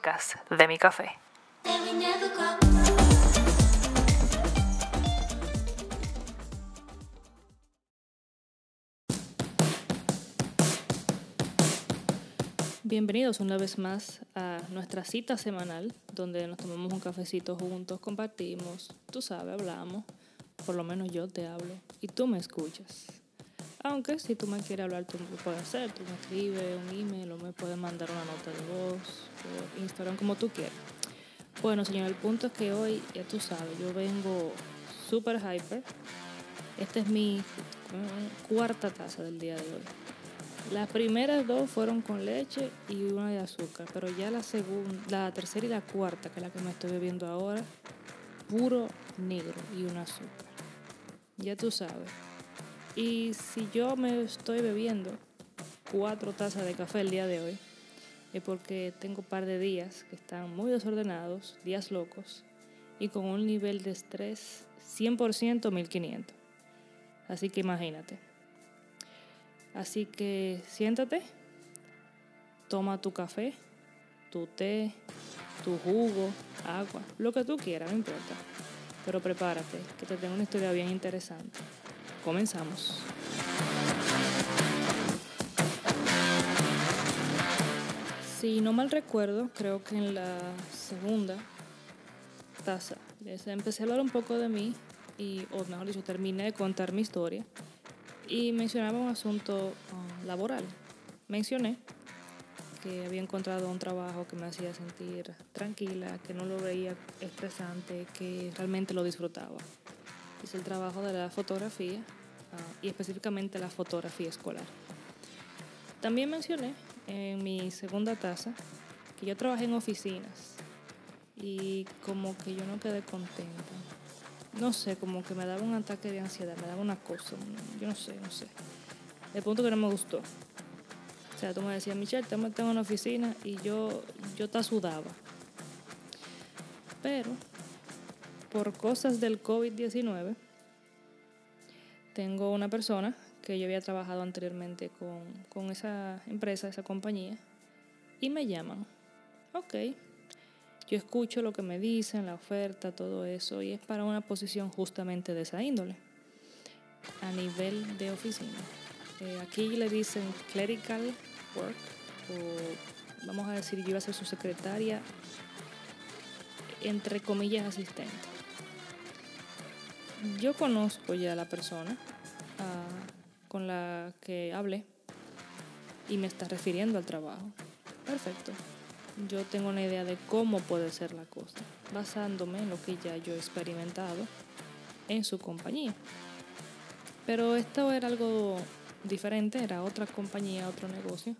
Crónicas de mi café. Bienvenidos una vez más a nuestra cita semanal, donde nos tomamos un cafecito juntos, compartimos, tú sabes, hablamos, por lo menos yo te hablo y tú me escuchas. Aunque si tú me quieres hablar, tú lo puedes hacer, tú me escribes un email o me puedes mandar una nota de voz por Instagram, como tú quieras. Bueno, señor, el punto es que hoy, ya tú sabes, yo vengo super hyper. Esta es mi cuarta taza del día de hoy. Las primeras dos fueron con leche y una de azúcar, pero ya la segunda, la tercera y la cuarta, que es la que me estoy bebiendo ahora, puro negro y un azúcar. Ya tú sabes. Y si yo me estoy bebiendo cuatro tazas de café el día de hoy, es porque tengo un par de días que están muy desordenados, días locos, y con un nivel de estrés 100% 1500. Así que imagínate. Así que siéntate, toma tu café, tu té, tu jugo, agua, lo que tú quieras, no importa. Pero prepárate, que te tengo una historia bien interesante. Comenzamos. Si no mal recuerdo, creo que en la segunda taza empecé a hablar un poco de mí, y, o mejor terminé de contar mi historia y mencionaba un asunto ah, laboral. Mencioné que había encontrado un trabajo que me hacía sentir tranquila, que no lo veía estresante, que realmente lo disfrutaba. Es el trabajo de la fotografía ah, y específicamente la fotografía escolar. También mencioné en mi segunda taza que yo trabajé en oficinas y como que yo no quedé contenta. No sé, como que me daba un ataque de ansiedad, me daba una cosa, yo no sé, no sé. El punto que no me gustó. O sea, tú me decías, Michelle, te tengo en una oficina y yo, yo te sudaba. Pero, por cosas del COVID-19, tengo una persona que yo había trabajado anteriormente con, con esa empresa, esa compañía, y me llaman. Ok, yo escucho lo que me dicen, la oferta, todo eso, y es para una posición justamente de esa índole, a nivel de oficina. Eh, aquí le dicen clerical work, o vamos a decir, yo iba a ser su secretaria, entre comillas, asistente. Yo conozco ya a la persona ah, con la que hablé y me está refiriendo al trabajo. Perfecto yo tengo una idea de cómo puede ser la cosa, basándome en lo que ya yo he experimentado en su compañía. Pero esto era algo diferente, era otra compañía, otro negocio,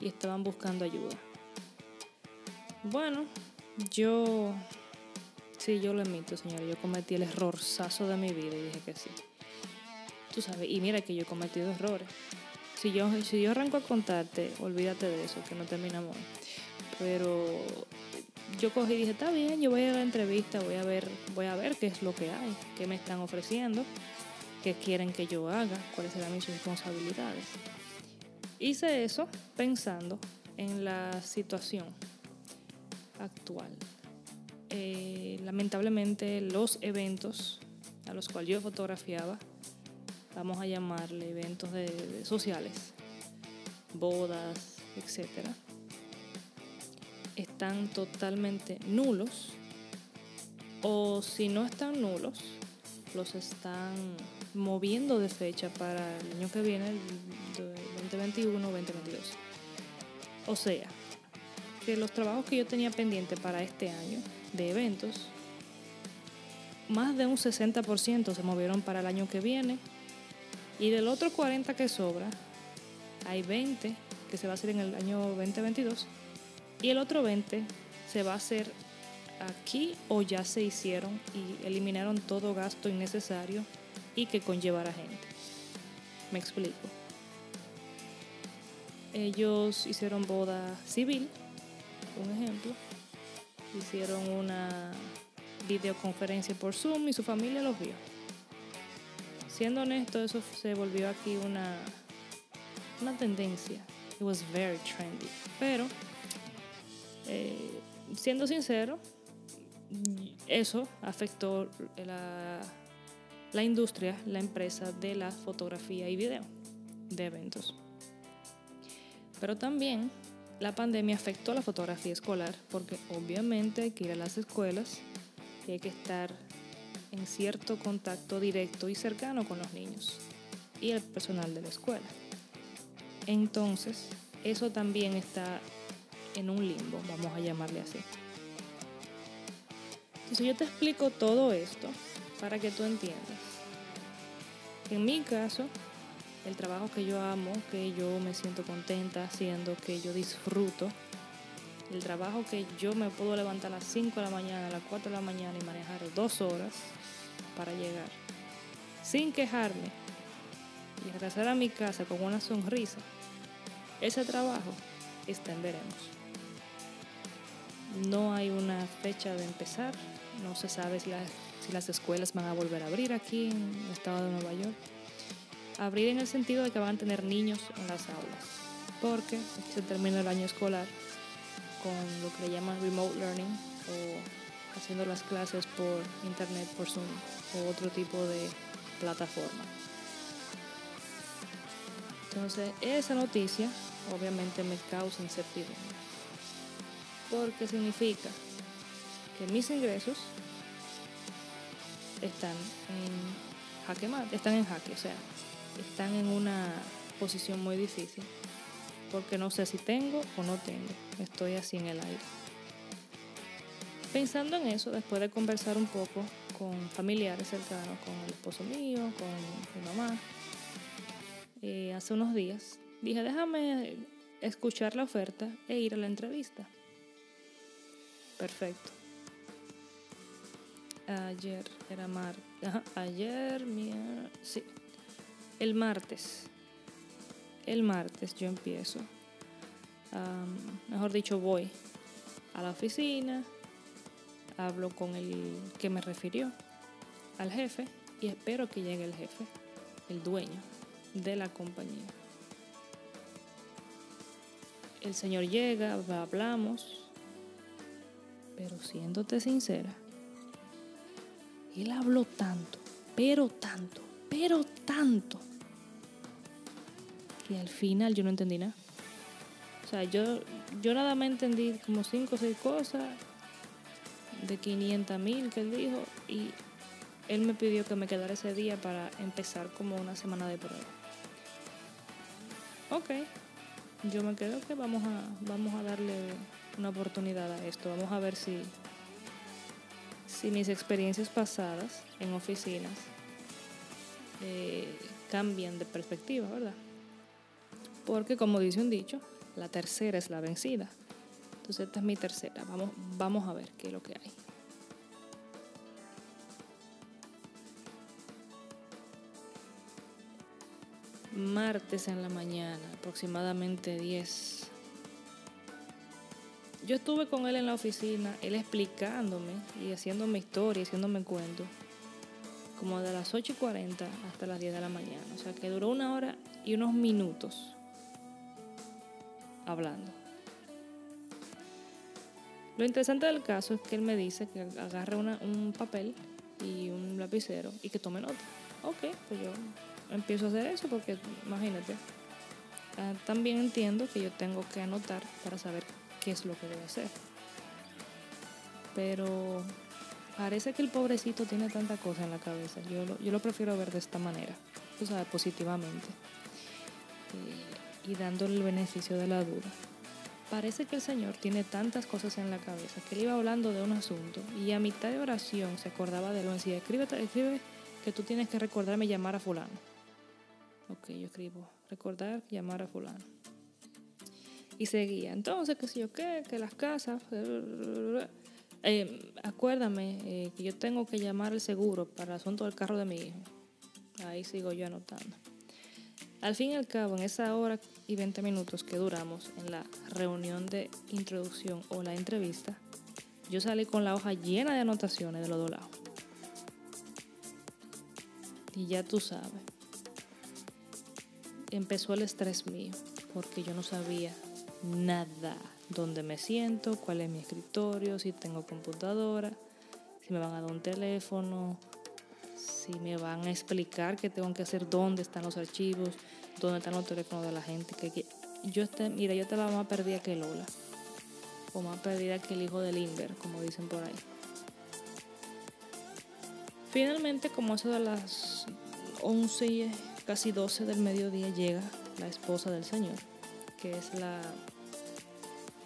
y estaban buscando ayuda. Bueno, yo, sí, yo lo admito, señor, yo cometí el errorzazo de mi vida y dije que sí. Tú sabes, y mira que yo he cometido errores. Si yo, si yo arranco a contarte, olvídate de eso, que no terminamos. Pero yo cogí y dije, está bien, yo voy a la entrevista, voy a ver, voy a ver qué es lo que hay, qué me están ofreciendo, qué quieren que yo haga, cuáles serán mis responsabilidades. Hice eso pensando en la situación actual. Eh, lamentablemente los eventos a los cuales yo fotografiaba, vamos a llamarle eventos sociales, bodas, etcétera, están totalmente nulos o si no están nulos, los están moviendo de fecha para el año que viene, el 2021-2022. O sea, que los trabajos que yo tenía pendiente para este año de eventos, más de un 60% se movieron para el año que viene y del otro 40 que sobra, hay 20 que se va a hacer en el año 2022 y el otro 20 se va a hacer aquí o ya se hicieron y eliminaron todo gasto innecesario y que conllevara gente. Me explico. Ellos hicieron boda civil, un ejemplo. Hicieron una videoconferencia por Zoom y su familia los vio. Siendo honesto, eso se volvió aquí una, una tendencia. It was very trendy. Pero Eh, siendo sincero, eso afectó la, la industria, la empresa de la fotografía y video de eventos. Pero también la pandemia afectó la fotografía escolar porque obviamente hay que ir a las escuelas y hay que estar en cierto contacto directo y cercano con los niños y el personal de la escuela. Entonces, eso también está en un limbo, vamos a llamarle así. Entonces yo te explico todo esto para que tú entiendas. En mi caso, el trabajo que yo amo, que yo me siento contenta haciendo, que yo disfruto, el trabajo que yo me puedo levantar a las 5 de la mañana, a las 4 de la mañana y manejar dos horas para llegar, sin quejarme y regresar a mi casa con una sonrisa, ese trabajo está en veremos. No hay una fecha de empezar, no se sabe si las, si las escuelas van a volver a abrir aquí en el estado de Nueva York. Abrir en el sentido de que van a tener niños en las aulas, porque se termina el año escolar con lo que le llaman remote learning o haciendo las clases por internet, por Zoom o otro tipo de plataforma. Entonces, esa noticia obviamente me causa incertidumbre, porque significa que mis ingresos están en jaque mate, están en jaque, o sea, están en una posición muy difícil, porque no sé si tengo o no tengo, estoy así en el aire. Pensando en eso, después de conversar un poco con familiares cercanos, con el esposo mío, con mi mamá, eh, hace unos días, dije, déjame escuchar la oferta e ir a la entrevista. Perfecto. Ayer era mar, ayer, sí, el martes. El martes yo empiezo. mejor dicho, voy a la oficina, hablo con el que me refirió, al jefe, y espero que llegue el jefe, el dueño de la compañía. El señor llega, hablamos, pero siéndote sincera, él habló tanto, pero tanto, pero tanto, que al final yo no entendí nada. O sea, yo, yo nada más entendí como cinco o seis cosas de 500 mil que él dijo y él me pidió que me quedara ese día para empezar como una semana de prueba. Ok, yo me quedo que vamos a, vamos a darle una oportunidad a esto. Vamos a ver si, si mis experiencias pasadas en oficinas eh, cambian de perspectiva, ¿verdad? Porque como dice un dicho, la tercera es la vencida. Entonces esta es mi tercera. Vamos, vamos a ver qué es lo que hay. Martes en la mañana, aproximadamente 10. Yo estuve con él en la oficina, él explicándome y haciéndome historia, haciéndome cuento, como de las 8 y 40 hasta las 10 de la mañana. O sea que duró una hora y unos minutos hablando. Lo interesante del caso es que él me dice que agarre un papel y un lapicero y que tome nota. Ok, pues yo empiezo a hacer eso porque imagínate. Ah, también entiendo que yo tengo que anotar para saber qué es lo que debo hacer. Pero parece que el pobrecito tiene tanta cosa en la cabeza. Yo lo, yo lo prefiero ver de esta manera, o sea, positivamente. Y dándole el beneficio de la duda parece que el Señor tiene tantas cosas en la cabeza que él iba hablando de un asunto y a mitad de oración se acordaba de lo en decía, escribe, escribe que tú tienes que recordarme llamar a fulano. Ok, yo escribo, recordar llamar a fulano. Y seguía, entonces, qué sé yo qué, que las casas... Eh, acuérdame que yo tengo que llamar al seguro para el asunto del carro de mi hijo. Ahí sigo yo anotando. Al fin y al cabo, en esa hora y 20 minutos que duramos en la reunión de introducción o la entrevista, yo salí con la hoja llena de anotaciones de los dos lados. Y ya tú sabes, empezó el estrés mío, porque yo no sabía nada, dónde me siento, cuál es mi escritorio, si tengo computadora, si me van a dar un teléfono, si me van a explicar qué tengo que hacer, dónde están los archivos, dónde están los teléfonos de la gente. Que, yo esté, mira, yo estaba más perdida que Lola, o más perdida que el hijo de Limber, como dicen por ahí. Finalmente, como eso de las 11, casi 12 del mediodía, llega la esposa del Señor, que es la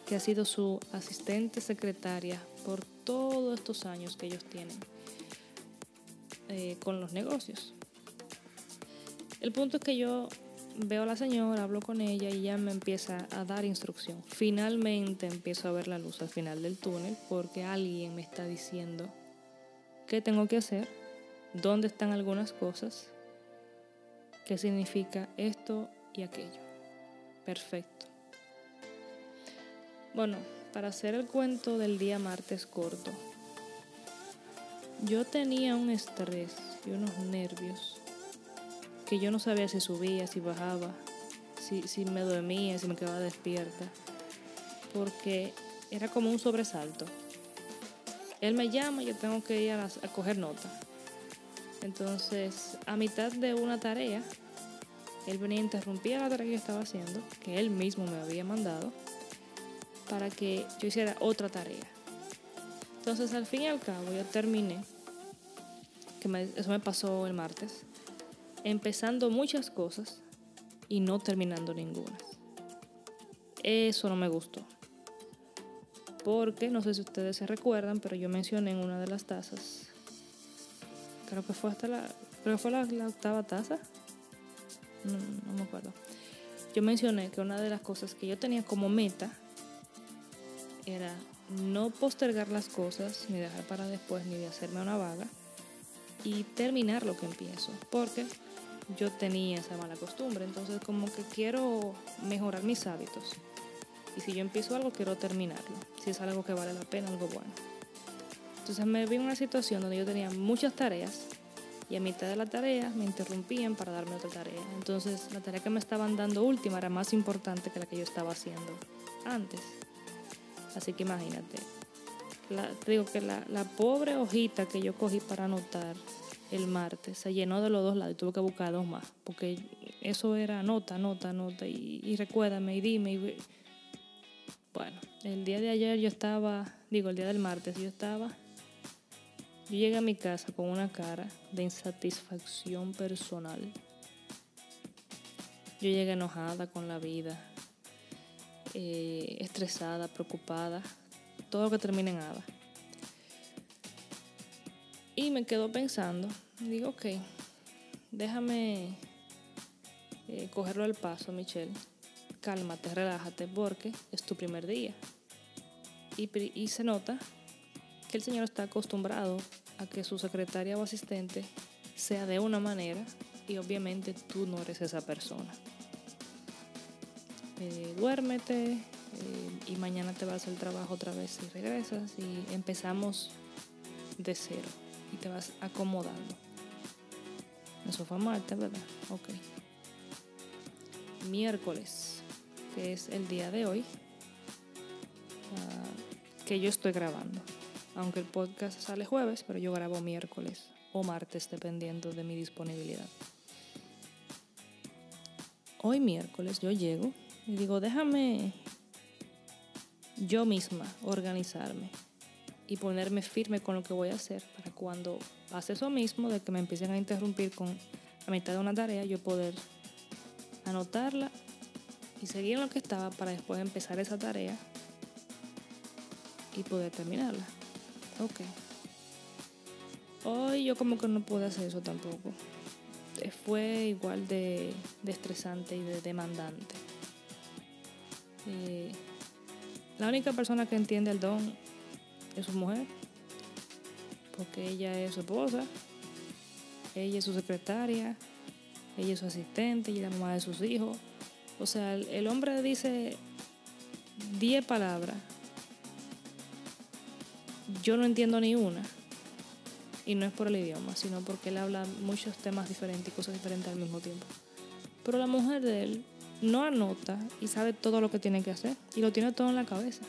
que ha sido su asistente secretaria por todos estos años que ellos tienen eh, con los negocios. El punto es que yo veo a la señora, hablo con ella y ella me empieza a dar instrucción. Finalmente empiezo a ver la luz al final del túnel porque alguien me está diciendo qué tengo que hacer, dónde están algunas cosas, qué significa esto y aquello. Perfecto. Bueno, para hacer el cuento del día martes corto, yo tenía un estrés y unos nervios que yo no sabía si subía, si bajaba, si, si me dormía, si me quedaba despierta, porque era como un sobresalto. Él me llama y yo tengo que ir a, coger nota. Entonces, a mitad de una tarea, él venía a interrumpir la tarea que yo estaba haciendo, que él mismo me había mandado, para que yo hiciera otra tarea. Entonces, al fin y al cabo, yo terminé, que eso me pasó el martes, empezando muchas cosas y no terminando ninguna. Eso no me gustó. Porque, no sé si ustedes se recuerdan, pero yo mencioné en una de las tazas, creo que fue hasta la, creo que fue la, octava taza, no, no me acuerdo. Yo mencioné que una de las cosas que yo tenía como meta era no postergar las cosas, ni dejar para después, ni de hacerme una vaga, y terminar lo que empiezo, porque yo tenía esa mala costumbre, entonces como que quiero mejorar mis hábitos. Y si yo empiezo algo, quiero terminarlo, si es algo que vale la pena, algo bueno. Entonces me vi en una situación donde yo tenía muchas tareas y a mitad de la tarea me interrumpían para darme otra tarea. Entonces la tarea que me estaban dando última era más importante que la que yo estaba haciendo antes. Así que imagínate. te digo que la, pobre hojita que yo cogí para anotar el martes se llenó de los dos lados y tuve que buscar dos más. Porque eso era nota, nota, nota. Y, recuérdame y dime. Y, bueno, el día de ayer yo estaba, digo, el día del martes yo estaba. Yo llegué a mi casa con una cara de insatisfacción personal. Yo llegué enojada con la vida, eh, estresada, preocupada, todo lo que termina en hada. Y me quedo pensando, digo, ok, déjame eh, cogerlo al paso, Michelle. Cálmate, relájate, porque es tu primer día. Y se nota que el Señor está acostumbrado a que su secretaria o asistente sea de una manera y obviamente tú no eres esa persona. Eh, duérmete eh, y mañana te vas al trabajo otra vez y regresas y empezamos de cero y te vas acomodando. Eso fue martes, ¿verdad? Ok. Miércoles, que es el día de hoy, ah, que yo estoy grabando. Aunque el podcast sale jueves, pero yo grabo miércoles o martes, dependiendo de mi disponibilidad. Hoy miércoles yo llego y digo, déjame yo misma organizarme y ponerme firme con lo que voy a hacer para cuando pase eso mismo, de que me empiecen a interrumpir con la mitad de una tarea, yo poder anotarla y seguir en lo que estaba para después empezar esa tarea y poder terminarla. Ok. Hoy yo como que no pude hacer eso tampoco. Fue igual de, de estresante y de demandante. La única persona que entiende el don es su mujer, porque ella es su esposa, ella es su secretaria, ella es su asistente, y la mamá de sus hijos. O sea, el, hombre dice 10 palabras, yo no entiendo ni una. Y no es por el idioma, sino porque él habla muchos temas diferentes y cosas diferentes al mismo tiempo. Pero la mujer de él no anota y sabe todo lo que tiene que hacer y lo tiene todo en la cabeza.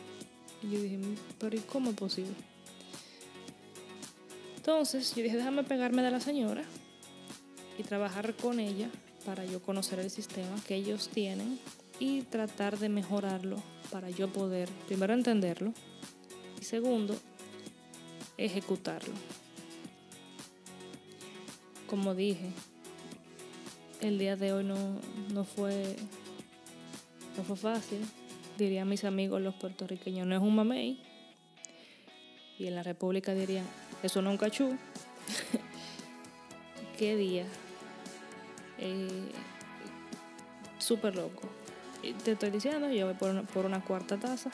Y yo dije, pero ¿y cómo es posible? Entonces yo dije, déjame pegarme de la señora y trabajar con ella para yo conocer el sistema que ellos tienen y tratar de mejorarlo para yo poder, primero, entenderlo y segundo, ejecutarlo. Como dije, el día de hoy no, no fue no fue fácil. Dirían mis amigos los puertorriqueños, no es un mamey. Y en la República dirían, eso no es un cachú. Qué día. Eh, Súper loco. Te estoy diciendo, yo voy por una, por una cuarta taza.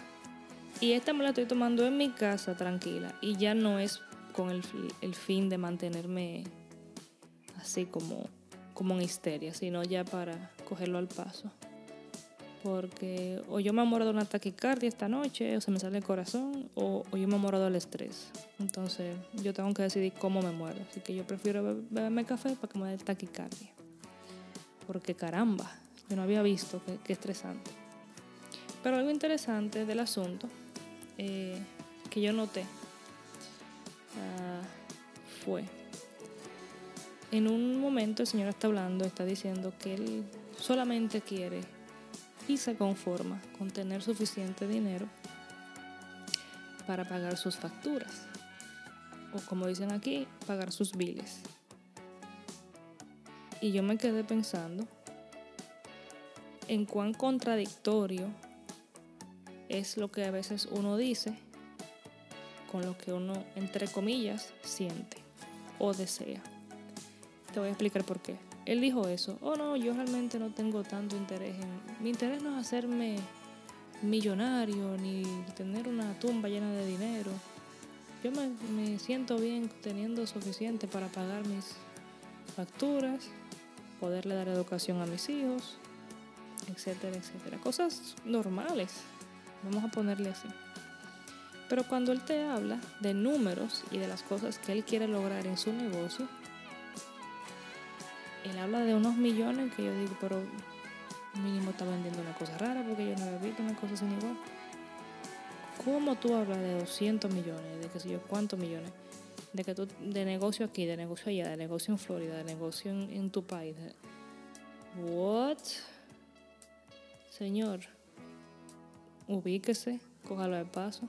Y esta me la estoy tomando en mi casa tranquila. Y ya no es con el, el fin de mantenerme así como, como en histeria, sino ya para cogerlo al paso. Porque o yo me muero de una taquicardia esta noche, o se me sale el corazón, o, o yo me muero del estrés. Entonces yo tengo que decidir cómo me muero. Así que yo prefiero beberme café para que me dé taquicardia. Porque caramba, yo no había visto qué, estresante. Pero algo interesante del asunto eh, que yo noté uh, fue, en un momento el Señor está hablando, está diciendo que Él solamente quiere y se conforma con tener suficiente dinero para pagar sus facturas. O como dicen aquí, pagar sus biles. Y yo me quedé pensando en cuán contradictorio es lo que a veces uno dice con lo que uno, entre comillas, siente o desea. Te voy a explicar por qué. Él dijo eso. Oh no, yo realmente no tengo tanto interés en... Mi interés no es hacerme millonario ni tener una tumba llena de dinero. Yo me, me siento bien teniendo suficiente para pagar mis facturas, poderle dar educación a mis hijos, etcétera, etcétera. Cosas normales, vamos a ponerle así. Pero cuando él te habla de números y de las cosas que él quiere lograr en su negocio, él habla de unos millones que yo digo, pero mínimo está vendiendo una cosa rara porque yo no había visto una cosa sin igual. ¿Cómo tú hablas de 200 millones, de qué sé yo, cuántos millones? De que tú, de negocio aquí, de negocio allá, de negocio en Florida, de negocio en, tu país. What? Señor, ubíquese, cójalo de paso.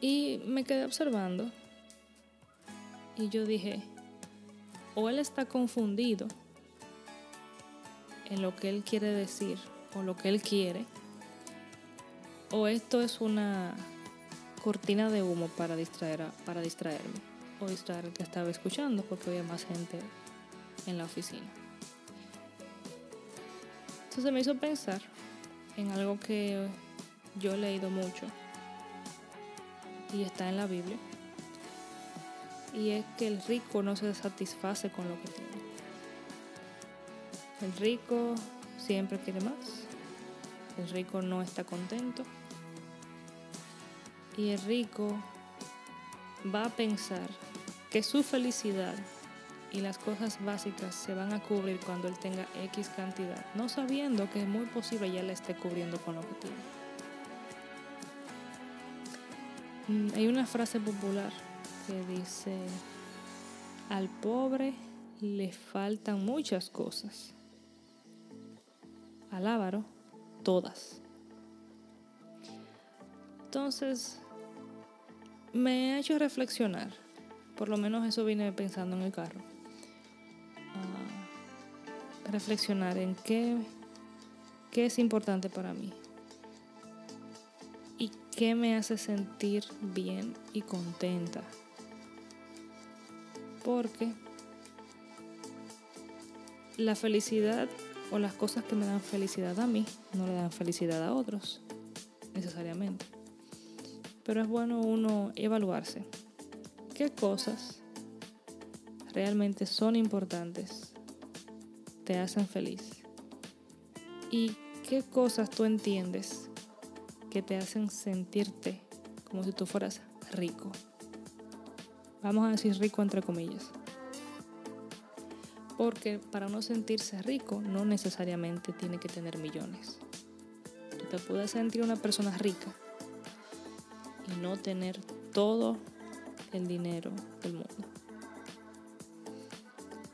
Y me quedé observando y yo dije, o él está confundido en lo que él quiere decir o lo que él quiere, o esto es una cortina de humo para distraer para distraerme o distraer al que estaba escuchando porque había más gente en la oficina. Entonces me hizo pensar en algo que yo he leído mucho y está en la Biblia. Y es que el rico no se satisface con lo que tiene. El rico siempre quiere más. El rico no está contento. Y el rico va a pensar que su felicidad y las cosas básicas se van a cubrir cuando él tenga X cantidad, no sabiendo que es muy posible ya la esté cubriendo con lo que tiene. Mm, hay una frase popular que dice, al pobre le faltan muchas cosas, al avaro todas. Entonces, me ha hecho reflexionar, por lo menos eso vine pensando en el carro reflexionar en qué, qué es importante para mí y qué me hace sentir bien y contenta. Porque la felicidad o las cosas que me dan felicidad a mí no le dan felicidad a otros, necesariamente. Pero es bueno uno evaluarse qué cosas realmente son importantes te hacen feliz? ¿Y qué cosas tú entiendes que te hacen sentirte como si tú fueras rico? Vamos a decir rico entre comillas. Porque para no sentirse rico no necesariamente tiene que tener millones. Tú te puedes sentir una persona rica y no tener todo el dinero del mundo.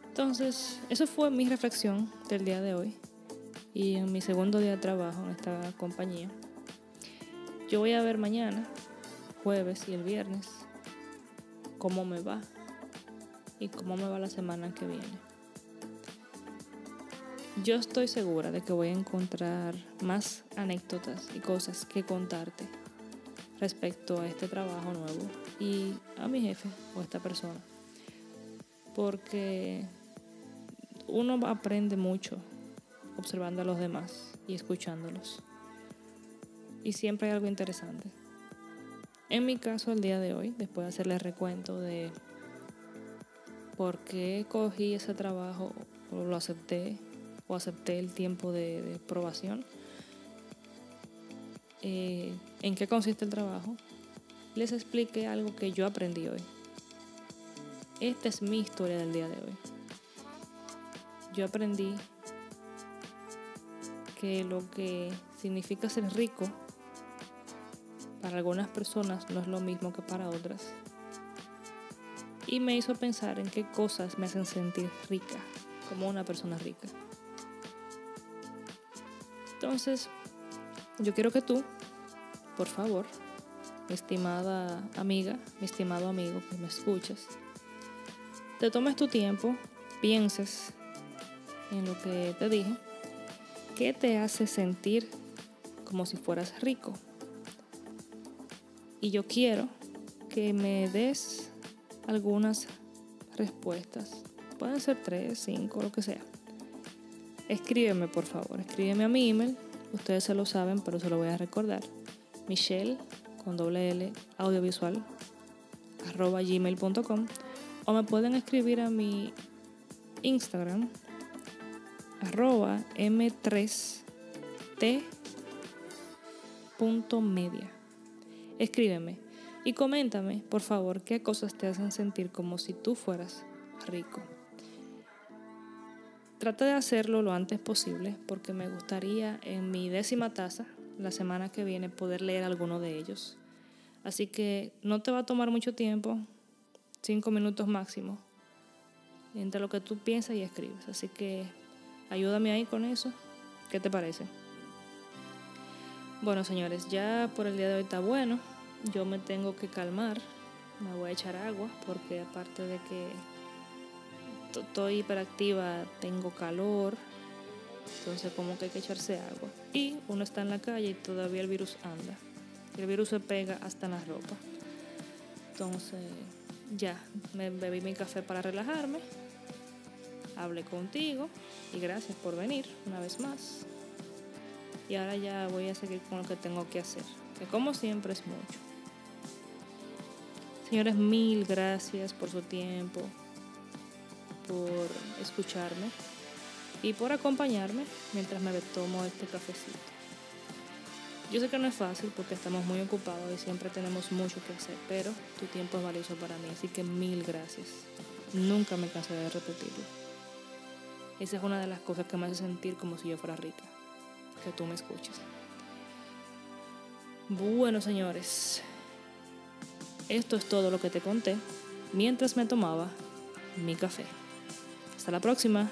Entonces, eso fue mi reflexión del día de hoy y en mi segundo día de trabajo en esta compañía. Yo voy a ver mañana, jueves y el viernes, cómo me va y cómo me va la semana que viene. Yo estoy segura de que voy a encontrar más anécdotas y cosas que contarte respecto a este trabajo nuevo y a mi jefe o a esta persona. Porque uno aprende mucho observando a los demás y escuchándolos. Y siempre hay algo interesante. En mi caso, el día de hoy, después de hacerle recuento de por qué cogí ese trabajo o lo acepté o acepté el tiempo de, probación, eh, en qué consiste el trabajo, les expliqué algo que yo aprendí hoy. Esta es mi historia del día de hoy. Yo aprendí que lo que significa ser rico para algunas personas no es lo mismo que para otras. Y me hizo pensar en qué cosas me hacen sentir rica, como una persona rica. Entonces, yo quiero que tú, por favor, mi estimada amiga, mi estimado amigo que me escuchas, te tomes tu tiempo, pienses en lo que te dije, qué te hace sentir como si fueras rico. Y yo quiero que me des algunas respuestas. Pueden ser tres, cinco, lo que sea. Escríbeme, por favor. Escríbeme a mi email. Ustedes se lo saben, pero se lo voy a recordar. Michelle con doble L audiovisual arroba gmail.com o me pueden escribir a mi Instagram arroba m3t.media. Escríbeme y coméntame, por favor, qué cosas te hacen sentir como si tú fueras rico. Trata de hacerlo lo antes posible porque me gustaría en mi décima taza la semana que viene poder leer alguno de ellos. Así que no te va a tomar mucho tiempo, cinco minutos máximo, entre lo que tú piensas y escribes. Así que ayúdame ahí con eso. ¿Qué te parece? Bueno, señores, ya por el día de hoy está bueno. Yo me tengo que calmar. Me voy a echar agua porque aparte de que estoy hiperactiva, tengo calor, entonces como que hay que echarse agua. Y uno está en la calle y todavía el virus anda. El virus se pega hasta en la ropa. Entonces ya, me bebí mi café para relajarme. Hablé contigo y gracias por venir una vez más. Y ahora ya voy a seguir con lo que tengo que hacer, que como siempre es mucho. Señores, mil gracias por su tiempo, por escucharme y por acompañarme mientras me tomo este cafecito. Yo sé que no es fácil porque estamos muy ocupados y siempre tenemos mucho que hacer, pero tu tiempo es valioso para mí, así que mil gracias. Nunca me cansaré de repetirlo. Esa es una de las cosas que me hace sentir como si yo fuera rica, que tú me escuches. Bueno, señores, esto es todo lo que te conté mientras me tomaba mi café. Hasta la próxima.